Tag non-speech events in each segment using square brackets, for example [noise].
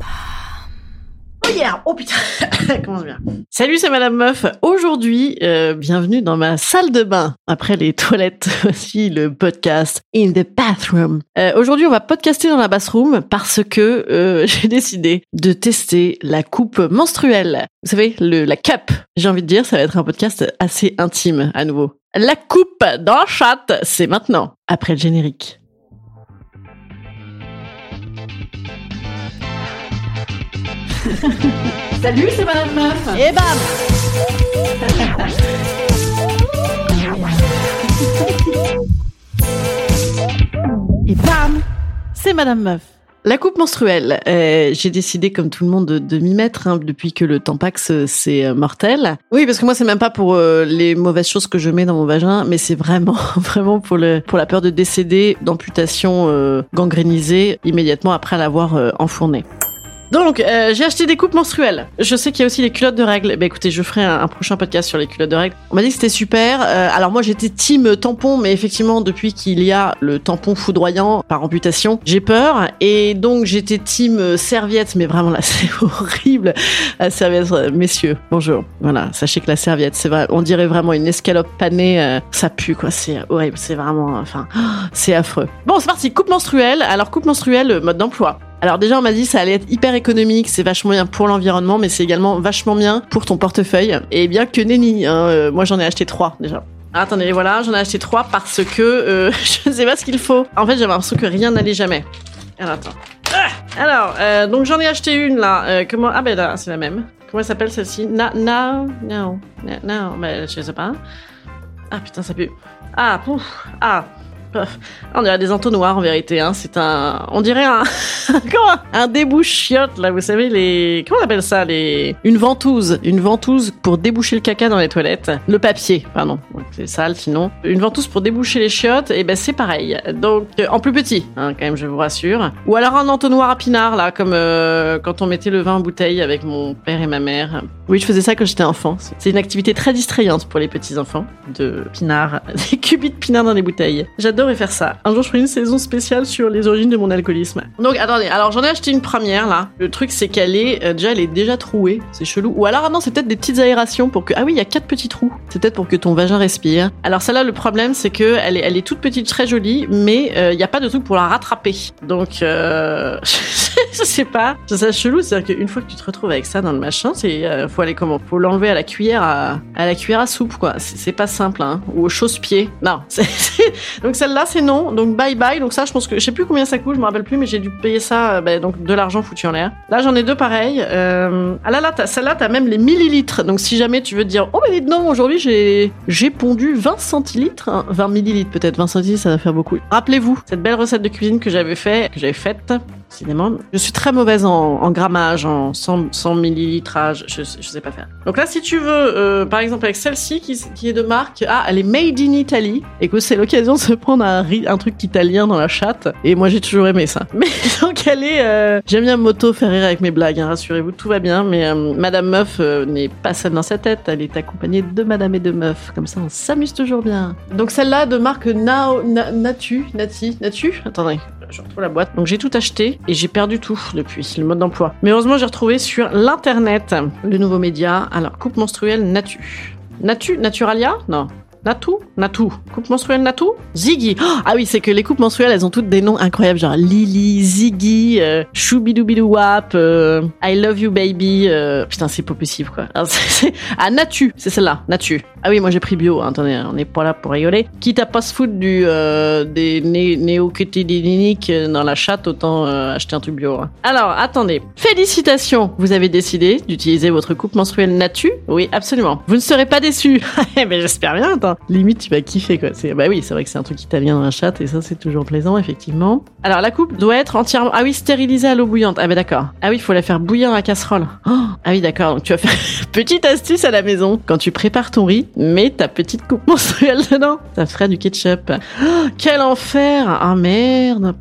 Oh yeah Oh putain [laughs] Commence bien. Salut, c'est Madame Meuf. Aujourd'hui, euh, bienvenue dans ma salle de bain. Après les toilettes, [laughs] aussi le podcast In the Bathroom. Euh, Aujourd'hui, on va podcaster dans la bathroom parce que euh, [laughs] j'ai décidé de tester la coupe menstruelle. Vous savez, le, la cup. J'ai envie de dire, ça va être un podcast assez intime à nouveau. La coupe dans la chatte, c'est maintenant, après le générique. [laughs] Salut, c'est Madame Meuf. Et bam Et bam C'est Madame Meuf. La coupe menstruelle, euh, j'ai décidé comme tout le monde de, de m'y mettre hein, depuis que le Tampax euh, c'est euh, mortel. Oui, parce que moi c'est même pas pour euh, les mauvaises choses que je mets dans mon vagin, mais c'est vraiment [laughs] vraiment pour le pour la peur de décéder d'amputation euh, gangrénisée immédiatement après l'avoir euh, enfourné. Donc, euh, j'ai acheté des coupes menstruelles. Je sais qu'il y a aussi les culottes de règles. Bah écoutez, je ferai un, prochain podcast sur les culottes de règles. On m'a dit que c'était super. Euh, alors moi, j'étais team tampon, mais effectivement, depuis qu'il y a le tampon foudroyant par amputation, j'ai peur. Et donc, j'étais team euh, serviette, mais vraiment là, [laughs] c'est horrible. La serviette, euh, messieurs, bonjour. Voilà, sachez que la serviette, c'est vrai, on dirait vraiment une escalope panée. euh, ça pue, quoi. C'est horrible. C'est vraiment, enfin, [gasps] c'est affreux. Bon, c'est parti. Coupe menstruelle. Alors, coupe menstruelle, euh, mode d'emploi. Alors déjà, on m'a dit ça allait être hyper économique, c'est vachement bien pour l'environnement, mais c'est également vachement bien pour ton portefeuille. Et bien que nenni, hein, euh, moi j'en ai acheté trois déjà. Ah, attendez, voilà, j'en ai acheté trois parce que euh, [laughs] je sais pas ce qu'il faut. En fait, j'avais l'impression que rien n'allait jamais. Alors attends. Ah Alors, euh, donc j'en ai acheté une là. Comment Ah ben là, c'est la même. Comment elle s'appelle celle-ci? Na, na, non, na, non, ben je sais pas. Ah putain, ça pue. Ah, pouf, ah. [laughs] On dirait des entonnoirs en vérité. Hein. C'est un, on dirait un, [laughs] comment? Un débouche-chiotte là. Vous savez les, comment on appelle ça les, une ventouse, une ventouse pour déboucher le caca dans les toilettes. Le papier, pardon. C'est sale sinon. Une ventouse pour déboucher les chiottes. Et ben c'est pareil. Donc euh, en plus petit, hein, quand même, je vous rassure. Ou alors un entonnoir à pinard là, comme euh, quand on mettait le vin en bouteille avec mon père et ma mère. Oui, je faisais ça quand j'étais enfant. C'est une activité très distrayante pour les petits enfants de pinard, [laughs] des cubits de pinard dans les bouteilles. J'adorais faire ça. Un jour, je ferai une saison spéciale sur les origines de mon alcoolisme. Donc, attendez. Alors, j'en ai acheté une première là. Le truc, c'est qu'elle est euh, déjà, elle est déjà trouée. C'est chelou. Ou alors, ah non, c'est peut-être des petites aérations pour que. Ah oui, il y a quatre petits trous. C'est peut-être pour que ton vagin respire. Alors, celle-là, le problème, c'est que elle est, elle est toute petite, très jolie, mais euh, il n'y a pas de truc pour la rattraper. Donc, euh, [laughs] [laughs] je sais pas. C'est ça chelou, c'est-à-dire qu'une fois que tu te retrouves avec ça dans le machin, c'est euh, faut aller comment? Faut l'enlever à la cuillère à, la cuillère à soupe quoi. C'est pas simple hein. Ou au chausse-pied. Non. [laughs] donc celle-là c'est non. Donc bye bye. Donc ça je pense que je sais plus combien ça coûte, je me rappelle plus, mais j'ai dû payer ça euh, ben, donc de l'argent foutu en l'air. Là j'en ai deux pareils. Euh... Ah là là, celle-là t'as même les millilitres. Donc si jamais tu veux dire oh mais non aujourd'hui j'ai j'ai pondu 20 centilitres, hein, 20 millilitres peut-être. 20 centilitres ça va faire beaucoup. Rappelez-vous cette belle recette de cuisine que j'avais fait, que j'avais faite. Je suis très mauvaise en, en grammage, en 100, 100 millilitrage, je, je sais pas faire. Donc là, si tu veux, euh, par exemple avec celle-ci qui, qui est de marque, ah, elle est made in Italy. Écoute, c'est l'occasion de se prendre un, un truc italien dans la chatte. Et moi, j'ai toujours aimé ça. Mais [laughs] donc elle est, euh, j'aime bien moto faire rire avec mes blagues, hein, rassurez-vous, tout va bien. Mais euh, Madame Meuf n'est pas seule dans sa tête, elle est accompagnée de Madame et de Meuf. Comme ça, on s'amuse toujours bien. Donc celle-là de marque Nao, Na- Natu, Natu? Attendez, je retrouve la boîte. Donc j'ai tout acheté et j'ai perdu tout depuis le mode d'emploi. Mais heureusement, j'ai retrouvé sur l'internet le nouveau média. Alors, coupe menstruelle Natu. Natu Naturalia? Non. Natu? Natu. Coupe menstruelle Natu? Ziggy. Oh, ah oui, c'est que les coupes menstruelles, elles ont toutes des noms incroyables, genre Lily, Ziggy, euh, Choubidoubidouwap, euh, I love you baby. euh, Putain, c'est pas possible, quoi. Ah, [laughs] Natu, c'est celle-là, Natu. Ah oui, moi j'ai pris bio, hein, attendez, on n'est pas là pour rigoler. Quitte à pas se foutre du, euh, des né néocutédiniques dans la chatte, autant euh, acheter un truc bio. hein. Alors, attendez. Félicitations, vous avez décidé d'utiliser votre coupe menstruelle Natu Oui, absolument. Vous ne serez pas déçus. [laughs] Ben, j'espère bien, attends. Limite, tu vas kiffer, quoi. Bah oui, c'est vrai que c'est un truc italien dans la chatte, et ça, c'est toujours plaisant, effectivement. Alors, la coupe doit être entièrement, ah oui, stérilisée à l'eau bouillante. Ah bah d'accord. Ah oui, il faut la faire bouillir dans la casserole. Oh [gasps] ah oui, d'accord. Donc, tu vas faire, [laughs] petite astuce à la maison. Quand tu prépares ton riz, mets ta petite coupe menstruelle dedans. Ça ferait du ketchup. Oh, quel enfer! Ah merde!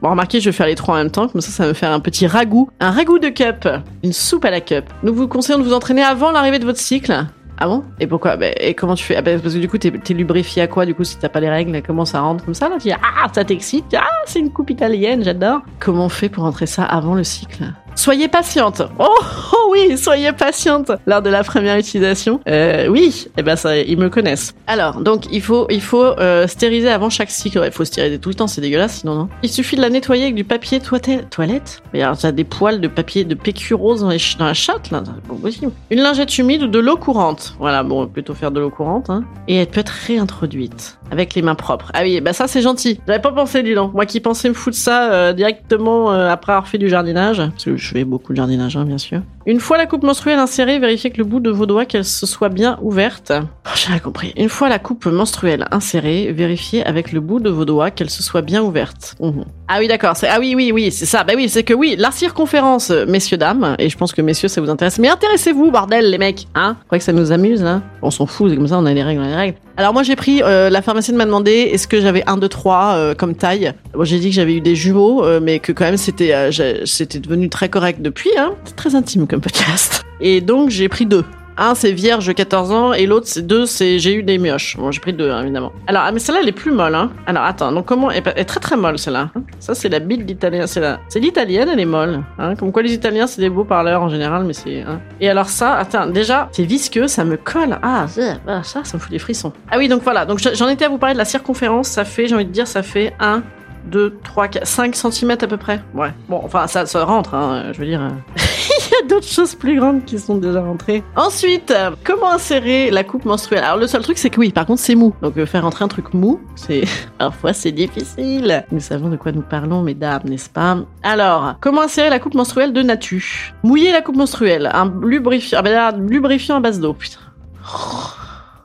Bon, remarquez, je vais faire les trois en même temps, comme ça, ça va me faire un petit ragoût. Un ragoût de cup. Une soupe à la cup. Nous vous conseillons de vous entraîner avant l'arrivée de votre cycle. Ah bon? Et pourquoi? Bah, Et comment tu fais? Ah bah, Parce que du coup, t'es es lubrifié à quoi Du coup, si t'as pas les règles, comment ça rentre comme ça là? Tu dis, Ah, ça t'excite Ah, c'est une coupe italienne, j'adore. Comment on fait pour rentrer ça avant le cycle? Soyez patiente. Oh, [laughs] oh, oui, soyez patiente lors de la première utilisation. Euh, oui, eh ben ça, ils me connaissent. Alors, donc il faut, il faut euh, stériliser avant chaque cycle. Il faut stériliser tout le temps, c'est dégueulasse sinon non. Il suffit de la nettoyer avec du papier toilette. Mais alors, t'as des poils de papier de PQ rose dans, dans la chatte là. Possible. Une lingette humide ou de l'eau courante. Voilà, bon, plutôt faire de l'eau courante. Hein. Et elle peut être réintroduite avec les mains propres. Ah oui, bah ça c'est gentil. J'avais pas pensé, dis. Moi qui pensais me foutre ça euh, directement euh, après avoir fait du jardinage, parce que je fais beaucoup de jardinage, hein, bien sûr. Une fois la coupe menstruelle insérée, vérifiez que le bout de vos doigts qu'elle se soit bien ouverte. Oh, J'ai compris. Une fois la coupe menstruelle insérée, vérifiez avec le bout de vos doigts qu'elle se soit bien ouverte. Mhm. Ah oui, d'accord. Ah oui, oui, oui, c'est ça. Bah oui, c'est que oui, la circonférence, messieurs dames, et je pense que messieurs ça vous intéresse. Mais intéressez-vous, bordel, les mecs, hein? Vous croyez que ça nous amuse, là? On s'en fout, c'est comme ça, on a les règles, on a les règles. Alors moi j'ai pris, euh, la pharmacienne m'a demandé est-ce que j'avais un, deux, trois euh, comme taille? Bon, j'ai dit que j'avais eu des jumeaux, euh, mais que quand même c'était euh, c'était devenu très correct depuis. Hein. C'est très intime comme podcast. Et donc j'ai pris deux. Un, c'est vierge 14 ans, et l'autre, c'est deux, c'est j'ai eu des mioches. Bon, j'ai pris deux, hein, évidemment. Alors, ah, mais celle-là, elle est plus molle, hein. Alors, attends, donc comment, elle est très très molle, celle-là. Hein. Ça, c'est la bite d'italien, c'est la, c'est l'italienne, elle est molle, hein. Comme quoi, les italiens, c'est des beaux parleurs en général, mais c'est, hein. Et alors ça, attends, déjà, c'est visqueux, ça me colle. Ah, ça, ça me fout des frissons. Ah oui, donc voilà, donc j'en étais à vous parler de la circonférence, ça fait, j'ai envie de dire, ça fait un, 2, 3, 4, 5 cm à peu près. Ouais. Bon, enfin, ça, ça rentre, hein, je veux dire. [laughs] [laughs] Il y a d'autres choses plus grandes qui sont déjà rentrées. Ensuite, comment insérer la coupe menstruelle? Alors, le seul truc, c'est que oui, par contre, c'est mou. Donc, euh, faire rentrer un truc mou, c'est. [laughs] Parfois, c'est difficile. Nous savons de quoi nous parlons, mesdames, n'est-ce pas? Alors, comment insérer la coupe menstruelle de Natu? Mouiller la coupe menstruelle. Un lubrifiant, ah ben lubrifiant à base d'eau, putain.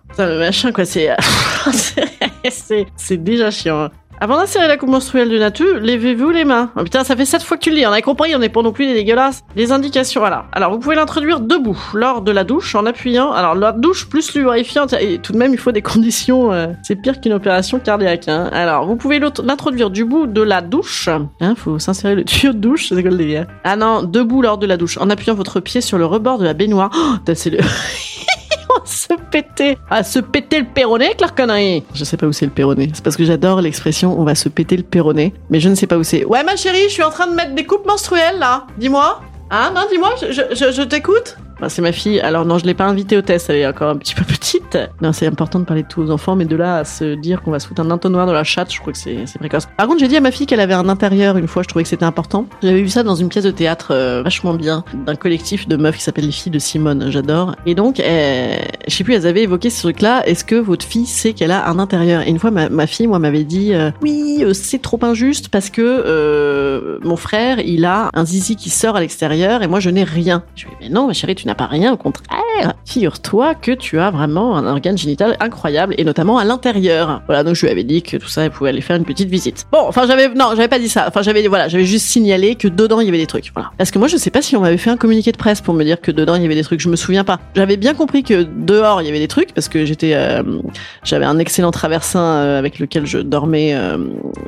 Putain, le machin, quoi, c'est. [laughs] c'est déjà chiant. Avant d'insérer la coupe menstruelle de Natu, levez-vous les mains. Oh putain, ça fait sept fois que tu le lis, on a compris, on n'est pas non plus des dégueulasses. Les indications, voilà. Alors, vous pouvez l'introduire debout, lors de la douche, en appuyant. Alors, la douche plus lubrifiant, et tout de même, il faut des [laughs] conditions, euh, c'est pire qu'une opération cardiaque, hein. Alors, vous pouvez l'introduire du bout de la douche. Hein, faut s'insérer le [laughs] tuyau de douche, c'est quoi le Ah non, debout lors de la douche, en appuyant votre pied sur le rebord de la baignoire. Oh, c'est le... [laughs] [laughs] se péter, à se péter le péroné avec leur connerie. Je sais pas où c'est le péroné. C'est parce que j'adore l'expression on va se péter le péroné, mais je ne sais pas où c'est. Ouais ma chérie, je suis en train de mettre des coupes menstruelles là. Dis-moi. Hein? Non, dis-moi, je t'écoute? C'est ma fille. Alors non, je l'ai pas invitée au test, elle est encore un petit peu petite. Non, c'est important de parler de tous aux enfants, mais de là à se dire qu'on va se foutre un entonnoir dans la chatte, je crois que c'est précoce. Par contre, j'ai dit à ma fille qu'elle avait un intérieur une fois, je trouvais que c'était important. J'avais vu ça dans une pièce de théâtre euh, vachement bien, d'un collectif de meufs qui s'appelle les filles de Simone, j'adore. Et donc, euh, je sais plus, elles avaient évoqué ce truc-là. Est-ce que votre fille sait qu'elle a un intérieur? Et une fois, ma, fille, moi, m'avait dit, euh, oui, c'est trop injuste parce que mon frère, il a un zizi qui sort à l'extérieur et moi, je n'ai rien. Je lui dit, mais non, ma chérie, tu n'as pas rien, au contraire. Figure-toi que tu as vraiment un organe génital incroyable et notamment à l'intérieur. Voilà, donc je lui avais dit que tout ça, elle pouvait aller faire une petite visite. Bon, enfin j'avais non, j'avais pas dit ça. Enfin j'avais voilà, j'avais juste signalé que dedans il y avait des trucs. Voilà. Parce que moi je sais pas si on m'avait fait un communiqué de presse pour me dire que dedans il y avait des trucs. Je me souviens pas. J'avais bien compris que dehors il y avait des trucs parce que j'étais, euh, j'avais un excellent traversin euh, avec lequel je dormais euh,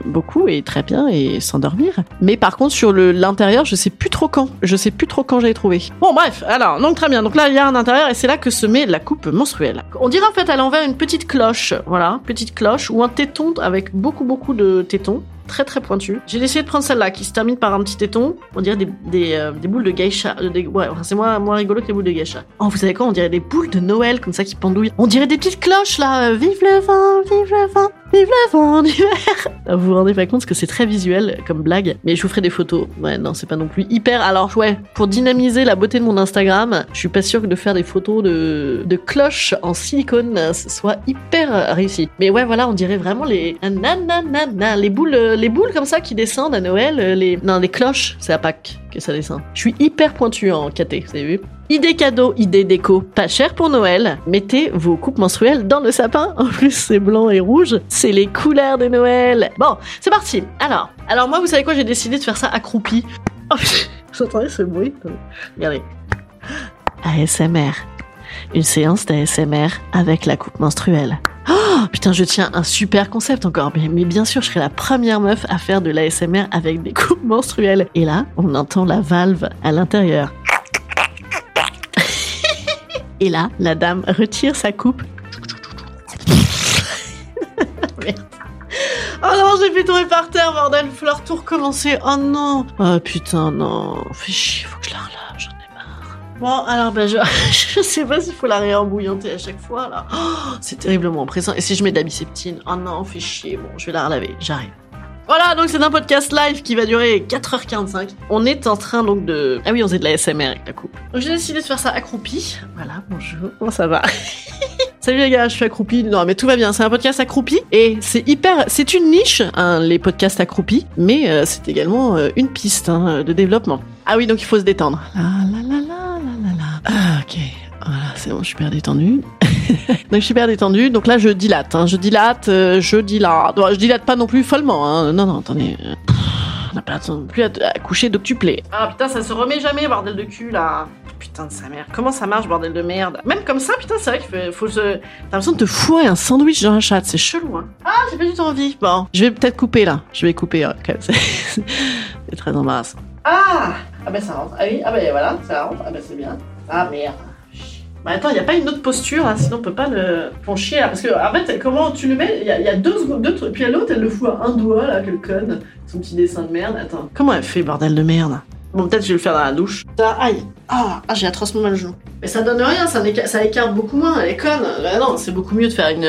beaucoup et très bien et sans dormir. Mais par contre sur le l'intérieur, je sais plus trop quand. Je sais plus trop quand j'avais trouvé. Bon bref, alors donc très bien. Donc là il y a un intérieur et c'est là que se met la coupe menstruelle. On dirait en fait à l'envers une petite cloche, voilà, petite cloche ou un téton avec beaucoup beaucoup de tétons très très pointu. J'ai décidé de prendre celle-là qui se termine par un petit téton. On dirait des, euh, boules de geisha. Euh, ouais, c'est moins, moins rigolo que les boules de geisha. Oh, vous savez quoi On dirait des boules de Noël comme ça qui pendouillent. On dirait des petites cloches là. Euh, vive le vent, vive le vent, [laughs] Vous vous rendez pas compte que c'est très visuel comme blague. Mais je vous ferai des photos. Ouais, non, c'est pas non plus hyper. Alors, ouais, pour dynamiser la beauté de mon Instagram, je suis pas sûre que de faire des photos de, de cloches en silicone soit hyper réussi. Mais ouais, voilà, on dirait vraiment les. Nanana, les boules les boules comme ça qui descendent à Noël, les non les cloches, c'est à Pâques Je suis hyper pointu en KT, vous avez vu Idée cadeau, idée déco, pas cher pour Noël. Mettez vos coupes menstruelles dans le sapin. En plus, c'est blanc et rouge. C'est les couleurs de Noël. Bon, c'est parti. Alors, alors moi, vous savez quoi J'ai décidé de faire ça accroupi. Oh, [laughs] vous entendez ce bruit Regardez. ASMR. Une séance d'ASMR avec la coupe menstruelle. Oh, putain, je tiens un super concept encore. Mais, bien sûr, je serai la première meuf à faire de l'ASMR avec des coupes menstruelles. Et là, on entend la valve à l'intérieur. [laughs] Et là, la dame retire sa coupe. [laughs] Oh non, j'ai fait tomber par terre, bordel. Il va tout recommencer. Oh non. Oh putain, non. Fais chier, Bon, alors, ben, je, [laughs] je sais pas s'il faut la réembouillanter à chaque fois, là. Oh, c'est terriblement oppressant. Et si je mets de la biceptine Oh non, fais chier. Bon, je vais la relaver. J'arrive. Voilà, donc c'est un podcast live qui va durer 4h45. On est en train donc de... Ah oui, on faisait de la SMR avec la coupe. Donc j'ai décidé de faire ça accroupi. Voilà, bonjour, comment ça va? [laughs] Salut les gars, je suis accroupi. Non, mais tout va bien. C'est un podcast accroupi et c'est hyper. C'est une niche, hein, les podcasts accroupis, mais euh, c'est également euh, une piste hein, de développement. Ah oui, donc il faut se détendre. La la. Ah ok. Voilà, c'est bon, je suis super détendue. [laughs] donc je suis super détendue. Donc là, je dilate. Hein, je dilate, euh, je dilate. Je dilate pas non plus follement. Hein. Non, non, attendez. On n'a pas non plus à, à coucher d'octuplé. Ah putain, ça se remet jamais, bordel de cul là. Putain de sa mère. Comment ça marche, bordel de merde? Même comme ça, putain, c'est vrai qu'il faut, se. T'as l'impression de te fourrer un sandwich dans la chatte. C'est chelou, hein. Ah, j'ai pas du tout envie. Bon, je vais peut-être couper là. Je vais couper. même. [laughs] C'est très embarrassant. Ah Ah bah ça rentre. Ah oui, ah bah voilà, ça rentre. Ah bah c'est bien. Ah merde. Bah attends, il y a pas une autre posture là, sinon on peut pas le font chier là. Parce que en fait, comment tu le mets? Il y, a- deux secondes, deux trucs. Puis à l'autre, elle le fout à un doigt là, quelle conne. Son petit dessin de merde. Attends. Comment elle fait, bordel de merde? Bon, peut-être je vais le faire dans la douche. Ça, aïe. Ah, ah j'ai atrocement mal au genou. Mais ça donne rien, ça, éca- ça écarte beaucoup moins. Elle conne. Bah non, c'est beaucoup mieux de faire une.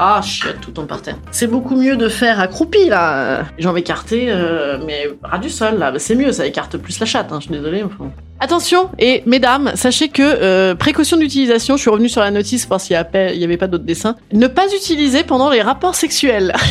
Ah, chiotte, tout tombe par terre. C'est beaucoup mieux de faire accroupi là. Jambes écartées, euh, mais ras du sol là. C'est mieux, ça écarte plus la chatte. Hein, je suis désolée. Enfin. Attention, et mesdames, sachez que euh, précaution d'utilisation, je suis revenue sur la notice pour voir s'il n'y avait pas d'autres dessins. Ne pas utiliser pendant les rapports sexuels. [laughs]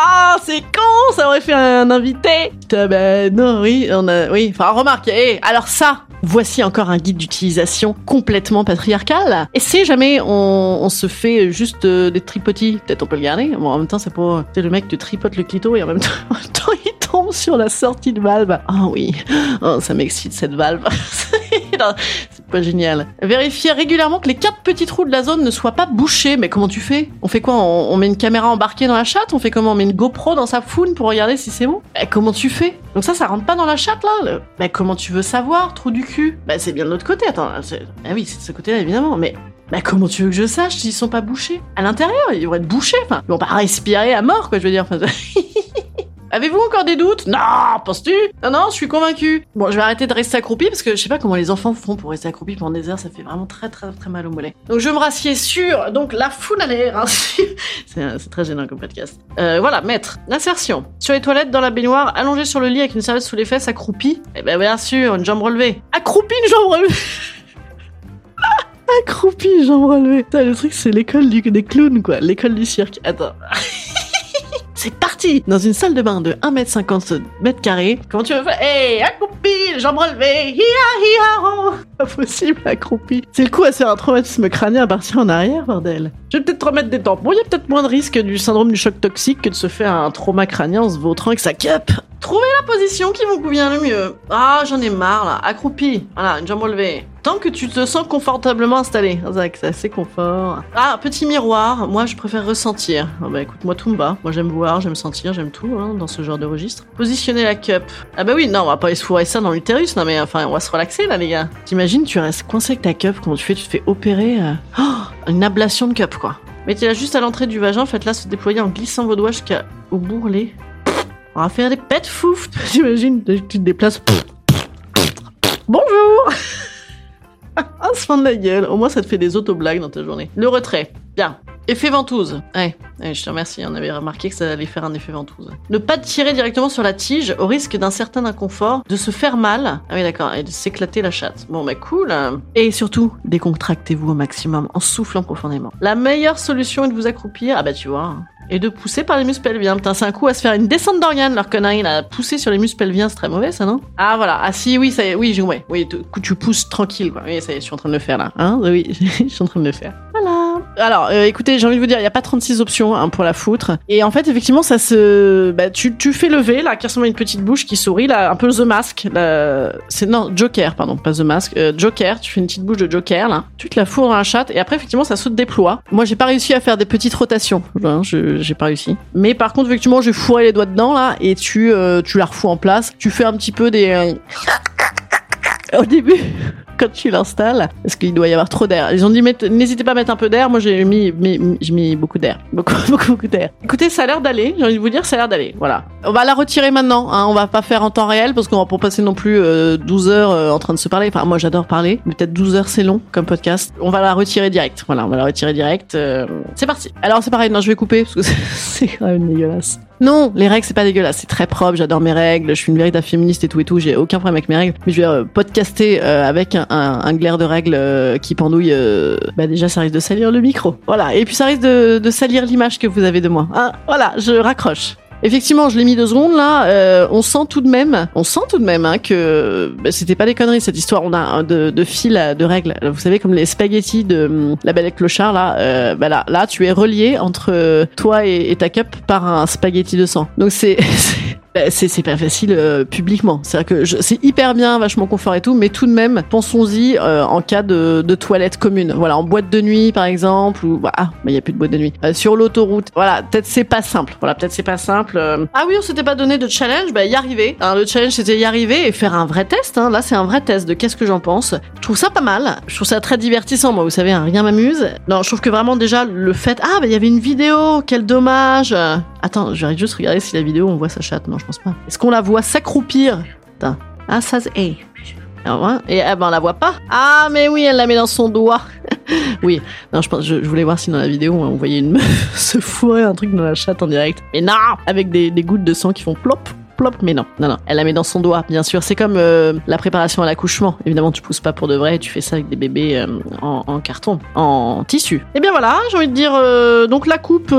Ah, c'est con, ça aurait fait un invité. Putain, ben non, oui, on a, oui. Enfin, remarque, eh, alors ça, voici encore un guide d'utilisation complètement patriarcal. Et si jamais on, se fait juste euh, des tripotis, peut-être on peut le garder. Bon, en même temps, c'est pas, c'est le mec te tripote le clito et [laughs] en même temps, il tombe sur la sortie de valve. Ah oui, oh, ça m'excite cette valve. [laughs] Pas génial. Vérifier régulièrement que les quatre petits trous de la zone ne soient pas bouchés. Mais comment tu fais? On fait quoi? On, met une caméra embarquée dans la chatte? On fait comment? On met une GoPro dans sa foune pour regarder si c'est bon? Eh, Comment tu fais? Donc ça, ça rentre pas dans la chatte là? Bah comment tu veux savoir, trou du cul? Bah c'est bien de l'autre côté. Attends, ah oui, c'est de ce côté-là évidemment. Mais bah comment tu veux que je sache s'ils sont pas bouchés? À l'intérieur, ils devraient être bouchés. Enfin, ils vont pas respirer à mort, quoi. Je veux dire. Enfin, [laughs] Avez-vous encore des doutes? Non, penses-tu? Non, non, je suis convaincue. Bon, je vais arrêter de rester accroupi parce que je sais pas comment les enfants font pour rester accroupi pendant des heures, ça fait vraiment très très très mal au mollet. Donc je me rassieds sur donc la foule à l'air. hein, [laughs] c'est très gênant comme podcast. Euh, voilà, maître. Insertion. Sur les toilettes, dans la baignoire, allongé sur le lit avec une serviette sous les fesses, accroupi. Eh ben bien sûr, une jambe relevée. Accroupi, une jambe relevée [laughs] Accroupi, jambe relevée. Putain, le truc, c'est l'école des clowns, quoi. L'école du cirque. Attends. [laughs] C'est parti Dans une salle de bain de 1m50 mètres carrés. Comment tu veux faire? Hey, accroupi, jambes relevées, hi hi Pas possible, accroupi. C'est le coup à se faire un traumatisme crânien à partir en arrière, bordel. Je vais peut-être remettre des tampons. Il y a peut-être moins de risque du syndrome du choc toxique que de se faire un trauma crânien en se vautrant avec sa cup. Trouvez la position qui vous convient le mieux. Ah, j'en ai marre là. Accroupi. Voilà, une jambe relevée. Tant que tu te sens confortablement installé. Que c'est assez confort. Ah, petit miroir. Moi, je préfère ressentir. Ah bah écoute, moi tout me bat. Moi j'aime voir, j'aime sentir, j'aime tout hein, dans ce genre de registre. Positionner la cup. Ah bah oui, non, on va pas se fourrer ça dans l'utérus. Non mais enfin, on va se relaxer là, les gars. T'imagines, tu restes coincé avec ta cup. Comment tu fais? Tu te fais opérer. euh, oh, une ablation de cup, quoi. Mettez-la juste à l'entrée du vagin. Faites-la se déployer en glissant vos doigts jusqu'au bourrelet. On va faire des pets fouf. [laughs] T'imagines, tu te déplaces. Bonjour [laughs] Ah, se de la gueule. Au moins, ça te fait des auto-blagues dans ta journée. Le retrait. Bien. Effet ventouse. Ouais, je te remercie. On avait remarqué que ça allait faire un effet ventouse. Ne pas tirer directement sur la tige au risque d'un certain inconfort, de se faire mal. Ah oui, d'accord. Et de s'éclater la chatte. Bon, bah cool. Et surtout, décontractez-vous au maximum en soufflant profondément. La meilleure solution est de vous accroupir. Ah bah tu vois. et de pousser par les muscles pelviens. Putain, c'est un coup à se faire une descente d'organes, leur connerie, là. Pousser sur les muscles pelviens, c'est très mauvais, ça, non? Ah, voilà. Ah, si, oui, ça y est. Oui, oui, tu pousses tranquille, quoi. Oui, ça y est, je suis en train de le faire, là. Hein Oui, [laughs] je suis en train de le faire. Voilà. Alors, euh, écoutez, j'ai envie de vous dire, il n'y a pas 36 options hein, pour la foutre. Et en fait, effectivement, ça se... Bah, tu, tu fais lever, là, à une petite bouche qui sourit, là, un peu The Mask. C'est, non, Joker, pardon, pas The Mask. euh, Joker, tu fais une petite bouche de Joker, là. Tu te la fourres dans la chatte, et après, effectivement, ça se déploie. Moi, j'ai pas réussi à faire des petites rotations. Hein, je, j'ai pas réussi. Mais par contre, effectivement, j'ai fourré les doigts dedans, là, et tu, euh, tu la refous en place. Tu fais un petit peu des... [laughs] au début, quand tu l'installes, parce qu'il doit y avoir trop d'air. Ils ont dit, n'hésitez pas à mettre un peu d'air. Moi, j'ai mis, beaucoup d'air. [laughs] Beaucoup, beaucoup, beaucoup d'air. Écoutez, ça a l'air d'aller. J'ai envie de vous dire, ça a l'air d'aller. Voilà. On va la retirer maintenant. Hein. On va pas faire en temps réel parce qu'on va pas passer non plus euh, 12 heures euh, en train de se parler. Enfin, moi, j'adore parler. Mais peut-être 12 heures, c'est long comme podcast. On va la retirer direct. Voilà, on va la retirer direct. Euh, c'est parti. Alors, c'est pareil. Non, je vais couper parce que [laughs] c'est quand même dégueulasse. Non, les règles c'est pas dégueulasse, c'est très propre, j'adore mes règles, je suis une véritable féministe et tout et tout, j'ai aucun problème avec mes règles, mais je vais euh, podcaster euh, avec un, un, glaire de règles euh, qui pendouille, euh, bah déjà ça risque de salir le micro, voilà, et puis ça risque de, salir l'image que vous avez de moi, Ah, voilà, je raccroche. Effectivement, je l'ai mis deux secondes là. euh, on sent tout de même, on sent tout de même hein, que bah, c'était pas des conneries cette histoire. On a un de, de fil de règles. Vous savez comme les spaghettis de hum, la Belle Clochard là. Euh, bah là, là, tu es relié entre euh, toi et, ta cup par un spaghetti de sang. Donc c'est [laughs] c'est c'est pas facile euh, publiquement. C'est-à-dire que c'est hyper bien, vachement confort et tout, mais tout de même, pensons-y euh, en cas de, de toilette commune. Voilà, en boîte de nuit par exemple, ou bah, ah, il y a plus de boîte de nuit. Euh, sur l'autoroute, voilà, peut-être c'est pas simple. Voilà, peut-être c'est pas simple. Ah oui, on s'était pas donné de challenge, bah y arriver. Hein, le challenge c'était y arriver et faire un vrai test. Hein. Là, c'est un vrai test de qu'est-ce que j'en pense. Je trouve ça pas mal. Je trouve ça très divertissant. Moi, vous savez, hein, rien m'amuse. Non, je trouve que vraiment déjà le fait, ah bah il y avait une vidéo, quel dommage. Attends, vais juste regarder si la vidéo on voit sa chatte. Non, je pense pas. Est-ce qu'on la voit s'accroupir? Ah, ça c'est. eh. Alors, hein, Et ah, ben, on la voit pas. Ah, mais oui, elle la met dans son doigt. [laughs] oui. Non, je, pense, je, je voulais voir si dans la vidéo on voyait une [laughs] meuf se fourrer un truc dans la chatte en direct. Mais non Avec des, des gouttes de sang qui font plop plop, mais non, non, non, elle la met dans son doigt, bien sûr. C'est comme euh, la préparation à l'accouchement. Évidemment, tu pousses pas pour de vrai, tu fais ça avec des bébés euh, en, carton, en tissu. Et bien voilà, j'ai envie de dire, euh, donc la coupe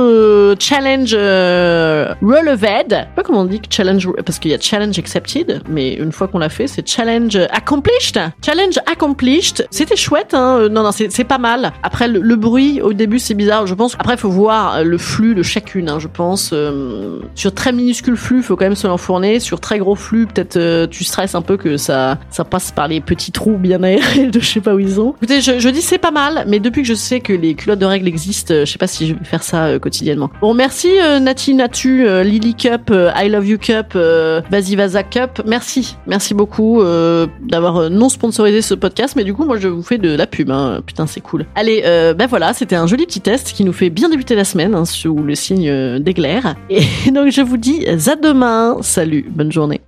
challenge releved. Je sais pas comment on dit challenge, parce qu'il y a challenge accepted, mais une fois qu'on l'a fait, c'est challenge accomplished. Challenge accomplished. C'était chouette, hein. Non, non, c'est pas mal. Après, le, bruit, au début, c'est bizarre. Je pense. Après, faut voir le flux de chacune, hein, je pense. sur très minuscule flux, faut quand même se Sur très gros flux, peut-être euh, tu stresses un peu que ça, ça passe par les petits trous bien aérés de je sais pas où ils sont. Écoutez, je, dis c'est pas mal, mais depuis que je sais que les culottes de règles existent, euh, je sais pas si je vais faire ça euh, quotidiennement. Bon, merci Nati Natu, Lily Cup, I Love You Cup, Vas-y Vaza Cup. Merci, merci beaucoup d'avoir non sponsorisé ce podcast, mais du coup moi je vous fais de la pub. Hein. Putain c'est cool. Allez, ben voilà, c'était un joli petit test qui nous fait bien débuter la semaine hein, sous le signe d'éclair. Et [laughs] donc je vous dis à demain. Salut, bonne journée.